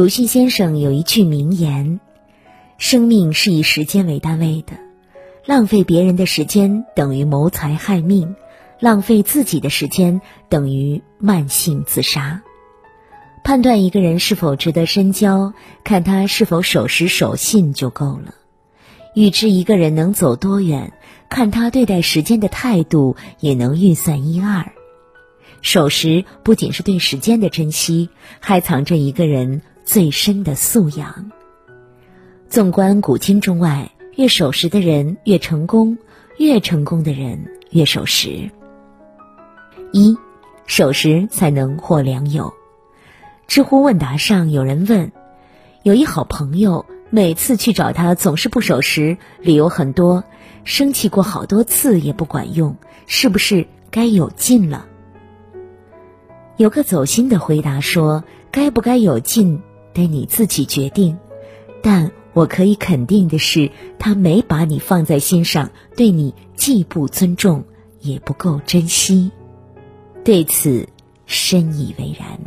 鲁迅先生有一句名言：“生命是以时间为单位的，浪费别人的时间等于谋财害命，浪费自己的时间等于慢性自杀。”判断一个人是否值得深交，看他是否守时守信就够了；预知一个人能走多远，看他对待时间的态度也能预算一二。守时不仅是对时间的珍惜，还藏着一个人最深的素养。纵观古今中外，越守时的人越成功，越成功的人越守时。一，守时才能获良友。知乎问答上有人问：有一好朋友，每次去找他总是不守时，理由很多，生气过好多次也不管用，是不是该有劲了？有个走心的回答说：“该不该有劲，得你自己决定。但我可以肯定的是，他没把你放在心上，对你既不尊重，也不够珍惜。对此，深以为然。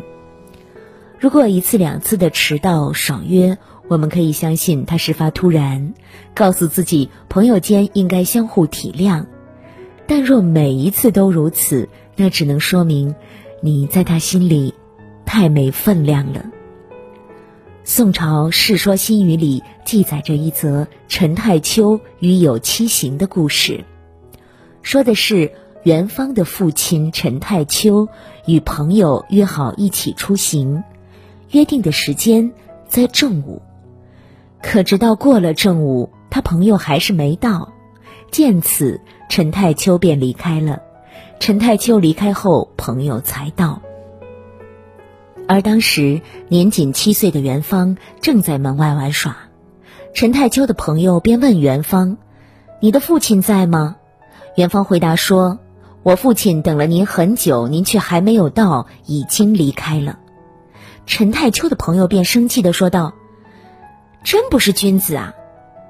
如果一次两次的迟到爽约，我们可以相信他事发突然，告诉自己朋友间应该相互体谅。但若每一次都如此，那只能说明。”你在他心里太没分量了。宋朝《世说新语》里记载着一则陈太丘与有期行的故事，说的是元芳的父亲陈太丘与朋友约好一起出行，约定的时间在正午，可直到过了正午，他朋友还是没到，见此，陈太丘便离开了。陈太丘离开后，朋友才到。而当时年仅七岁的元芳正在门外玩耍，陈太丘的朋友便问元芳：“你的父亲在吗？”元芳回答说：“我父亲等了您很久，您却还没有到，已经离开了。”陈太丘的朋友便生气的说道：“真不是君子啊！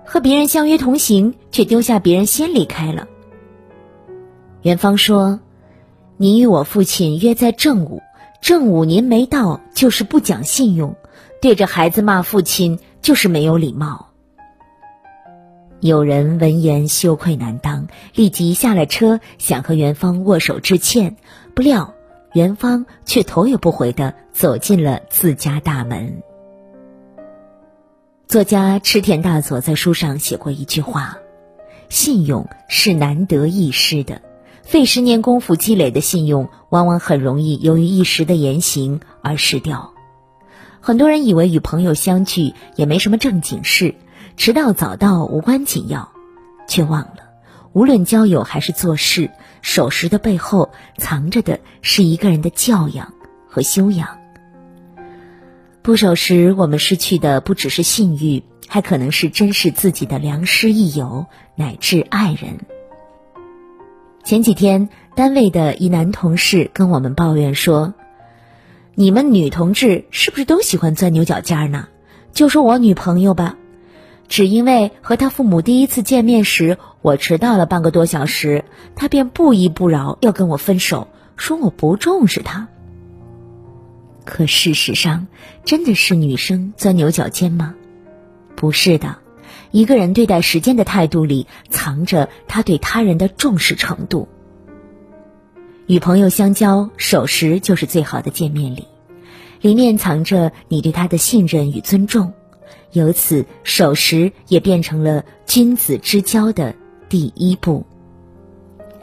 和别人相约同行，却丢下别人先离开了。”元芳说：“您与我父亲约在正午，正五年没到，就是不讲信用；对着孩子骂父亲，就是没有礼貌。”有人闻言羞愧难当，立即下了车，想和元芳握手致歉，不料元芳却头也不回的走进了自家大门。作家池田大佐在书上写过一句话：“信用是难得易失的。”费十年功夫积累的信用，往往很容易由于一时的言行而失掉。很多人以为与朋友相聚也没什么正经事，迟到早到无关紧要，却忘了，无论交友还是做事，守时的背后藏着的是一个人的教养和修养。不守时，我们失去的不只是信誉，还可能是珍视自己的良师益友乃至爱人。前几天，单位的一男同事跟我们抱怨说：“你们女同志是不是都喜欢钻牛角尖呢？就说我女朋友吧，只因为和她父母第一次见面时，我迟到了半个多小时，她便不依不饶要跟我分手，说我不重视她。可事实上，真的是女生钻牛角尖吗？不是的。”一个人对待时间的态度里，藏着他对他人的重视程度。与朋友相交，守时就是最好的见面礼，里面藏着你对他的信任与尊重，由此守时也变成了君子之交的第一步。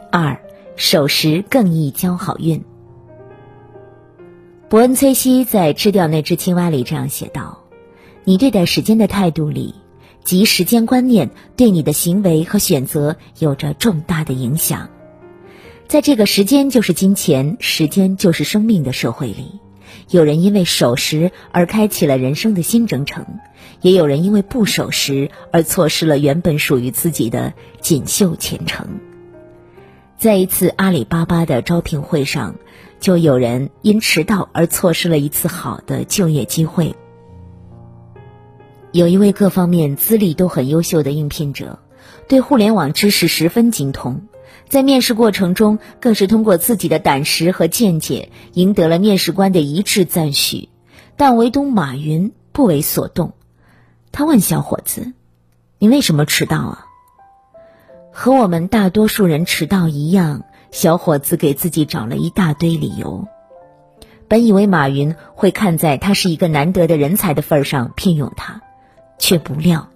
二，守时更易交好运。伯恩·崔西在《吃掉那只青蛙》里这样写道：“你对待时间的态度里。”及时间观念对你的行为和选择有着重大的影响。在这个时间就是金钱、时间就是生命的社会里，有人因为守时而开启了人生的新征程，也有人因为不守时而错失了原本属于自己的锦绣前程。在一次阿里巴巴的招聘会上，就有人因迟到而错失了一次好的就业机会。有一位各方面资历都很优秀的应聘者，对互联网知识十分精通，在面试过程中更是通过自己的胆识和见解赢得了面试官的一致赞许。但唯独马云不为所动。他问小伙子：“你为什么迟到啊？”和我们大多数人迟到一样，小伙子给自己找了一大堆理由。本以为马云会看在他是一个难得的人才的份上聘用他，却不料，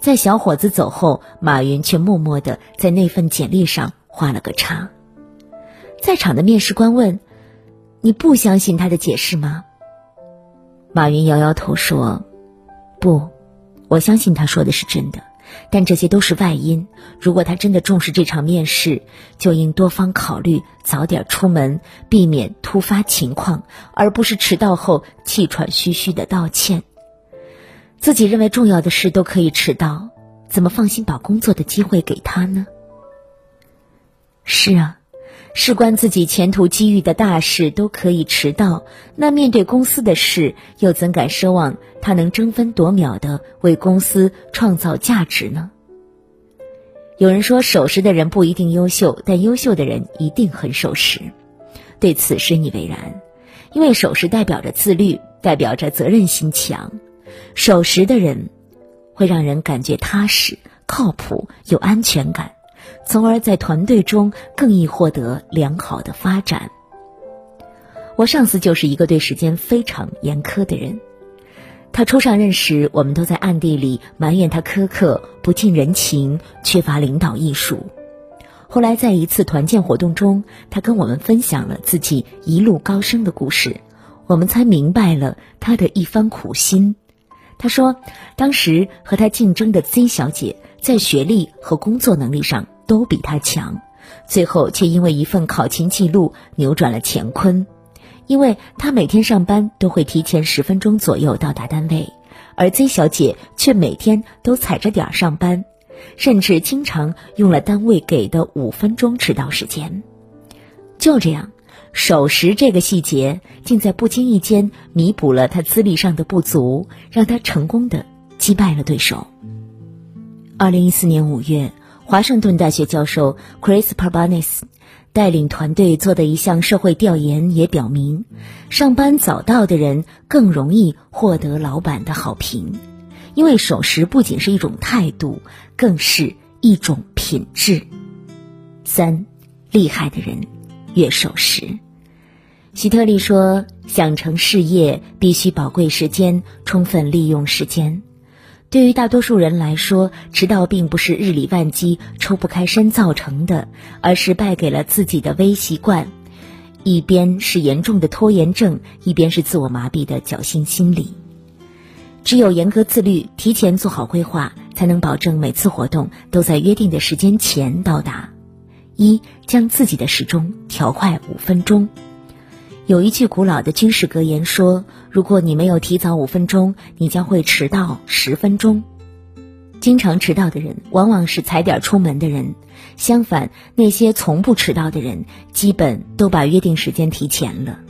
在小伙子走后，马云却默默的在那份简历上画了个叉。在场的面试官问：“你不相信他的解释吗？”马云摇摇头说：“不，我相信他说的是真的。”但这些都是外因。如果他真的重视这场面试，就应多方考虑，早点出门，避免突发情况，而不是迟到后气喘吁吁的道歉。自己认为重要的事都可以迟到，怎么放心把工作的机会给他呢？是啊。事关自己前途机遇的大事都可以迟到，那面对公司的事，又怎敢奢望他能争分夺秒的为公司创造价值呢？有人说守时的人不一定优秀，但优秀的人一定很守时。对此深以为然，因为守时代表着自律，代表着责任心强。守时的人会让人感觉踏实、靠谱、有安全感。从而在团队中更易获得良好的发展。我上司就是一个对时间非常严苛的人。他初上任时，我们都在暗地里埋怨他苛刻、不近人情、缺乏领导艺术。后来在一次团建活动中，他跟我们分享了自己一路高升的故事，我们才明白了他的一番苦心。他说，当时和他竞争的 Z 小姐在学历和工作能力上。都比他强，最后却因为一份考勤记录扭转了乾坤。因为他每天上班都会提前十分钟左右到达单位，而 Z 小姐却每天都踩着点儿上班，甚至经常用了单位给的五分钟迟到时间。就这样，守时这个细节竟在不经意间弥补了他资历上的不足，让他成功的击败了对手。二零一四年五月。华盛顿大学教授 Chris p a r b a n e s 带领团队做的一项社会调研也表明，上班早到的人更容易获得老板的好评，因为守时不仅是一种态度，更是一种品质。三，厉害的人越守时。希特利说：“想成事业，必须宝贵时间，充分利用时间。”对于大多数人来说，迟到并不是日理万机、抽不开身造成的，而是败给了自己的微习惯。一边是严重的拖延症，一边是自我麻痹的侥幸心理。只有严格自律，提前做好规划，才能保证每次活动都在约定的时间前到达。一，将自己的时钟调快五分钟。有一句古老的军事格言说：“如果你没有提早五分钟，你将会迟到十分钟。”经常迟到的人，往往是踩点出门的人；相反，那些从不迟到的人，基本都把约定时间提前了。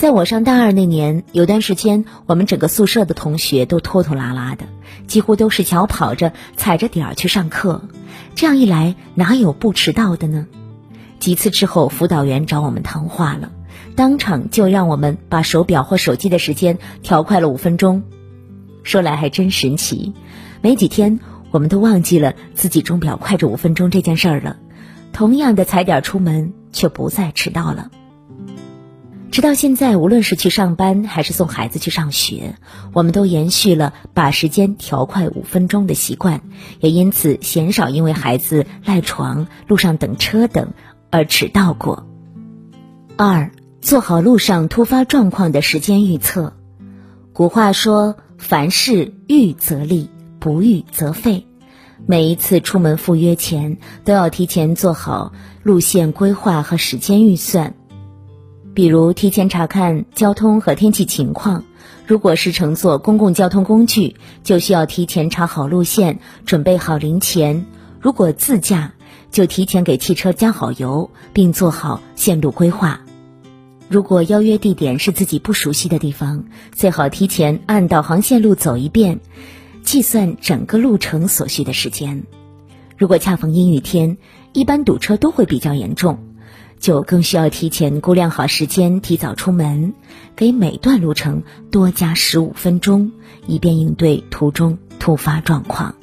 在我上大二那年，有段时间，我们整个宿舍的同学都拖拖拉拉的，几乎都是小跑着、踩着点儿去上课。这样一来，哪有不迟到的呢？几次之后，辅导员找我们谈话了。当场就让我们把手表或手机的时间调快了五分钟，说来还真神奇。没几天，我们都忘记了自己钟表快着五分钟这件事儿了。同样的踩点出门，却不再迟到了。直到现在，无论是去上班还是送孩子去上学，我们都延续了把时间调快五分钟的习惯，也因此鲜少因为孩子赖床、路上等车等而迟到过。二。做好路上突发状况的时间预测。古话说：“凡事预则立，不预则废。”每一次出门赴约前，都要提前做好路线规划和时间预算。比如，提前查看交通和天气情况；如果是乘坐公共交通工具，就需要提前查好路线，准备好零钱；如果自驾，就提前给汽车加好油，并做好线路规划。如果邀约地点是自己不熟悉的地方，最好提前按导航线路走一遍，计算整个路程所需的时间。如果恰逢阴雨天，一般堵车都会比较严重，就更需要提前估量好时间，提早出门，给每段路程多加十五分钟，以便应对途中突发状况。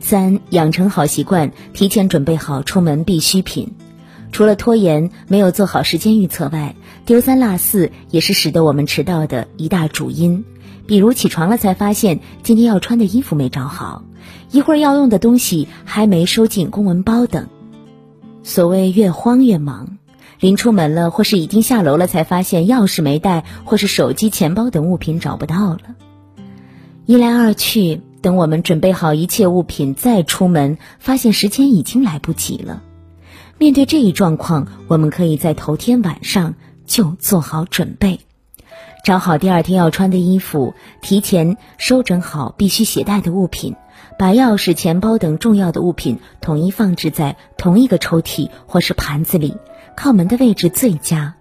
三、养成好习惯，提前准备好出门必需品。除了拖延、没有做好时间预测外，丢三落四也是使得我们迟到的一大主因。比如起床了才发现今天要穿的衣服没找好，一会儿要用的东西还没收进公文包等。所谓越慌越忙。临出门了，或是已经下楼了，才发现钥匙没带，或是手机、钱包等物品找不到了。一来二去，等我们准备好一切物品再出门，发现时间已经来不及了。面对这一状况，我们可以在头天晚上就做好准备，找好第二天要穿的衣服，提前收整好必须携带的物品，把钥匙、钱包等重要的物品统一放置在同一个抽屉或是盘子里。靠门的位置最佳。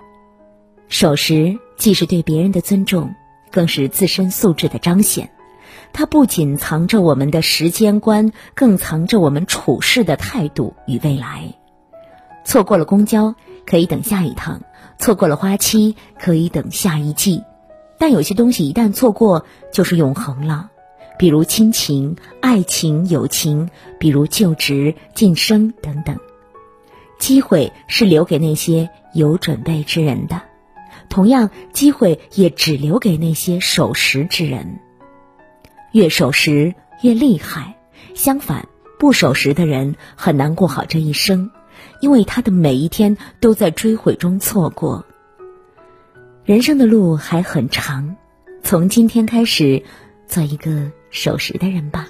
守时既是对别人的尊重，更是自身素质的彰显。它不仅藏着我们的时间观，更藏着我们处事的态度与未来。错过了公交，可以等下一趟；错过了花期，可以等下一季。但有些东西一旦错过，就是永恒了。比如亲情、爱情、友情；比如就职、晋升等等。机会是留给那些有准备之人的，同样，机会也只留给那些守时之人。越守时越厉害，相反，不守时的人很难过好这一生，因为他的每一天都在追悔中错过。人生的路还很长，从今天开始，做一个守时的人吧。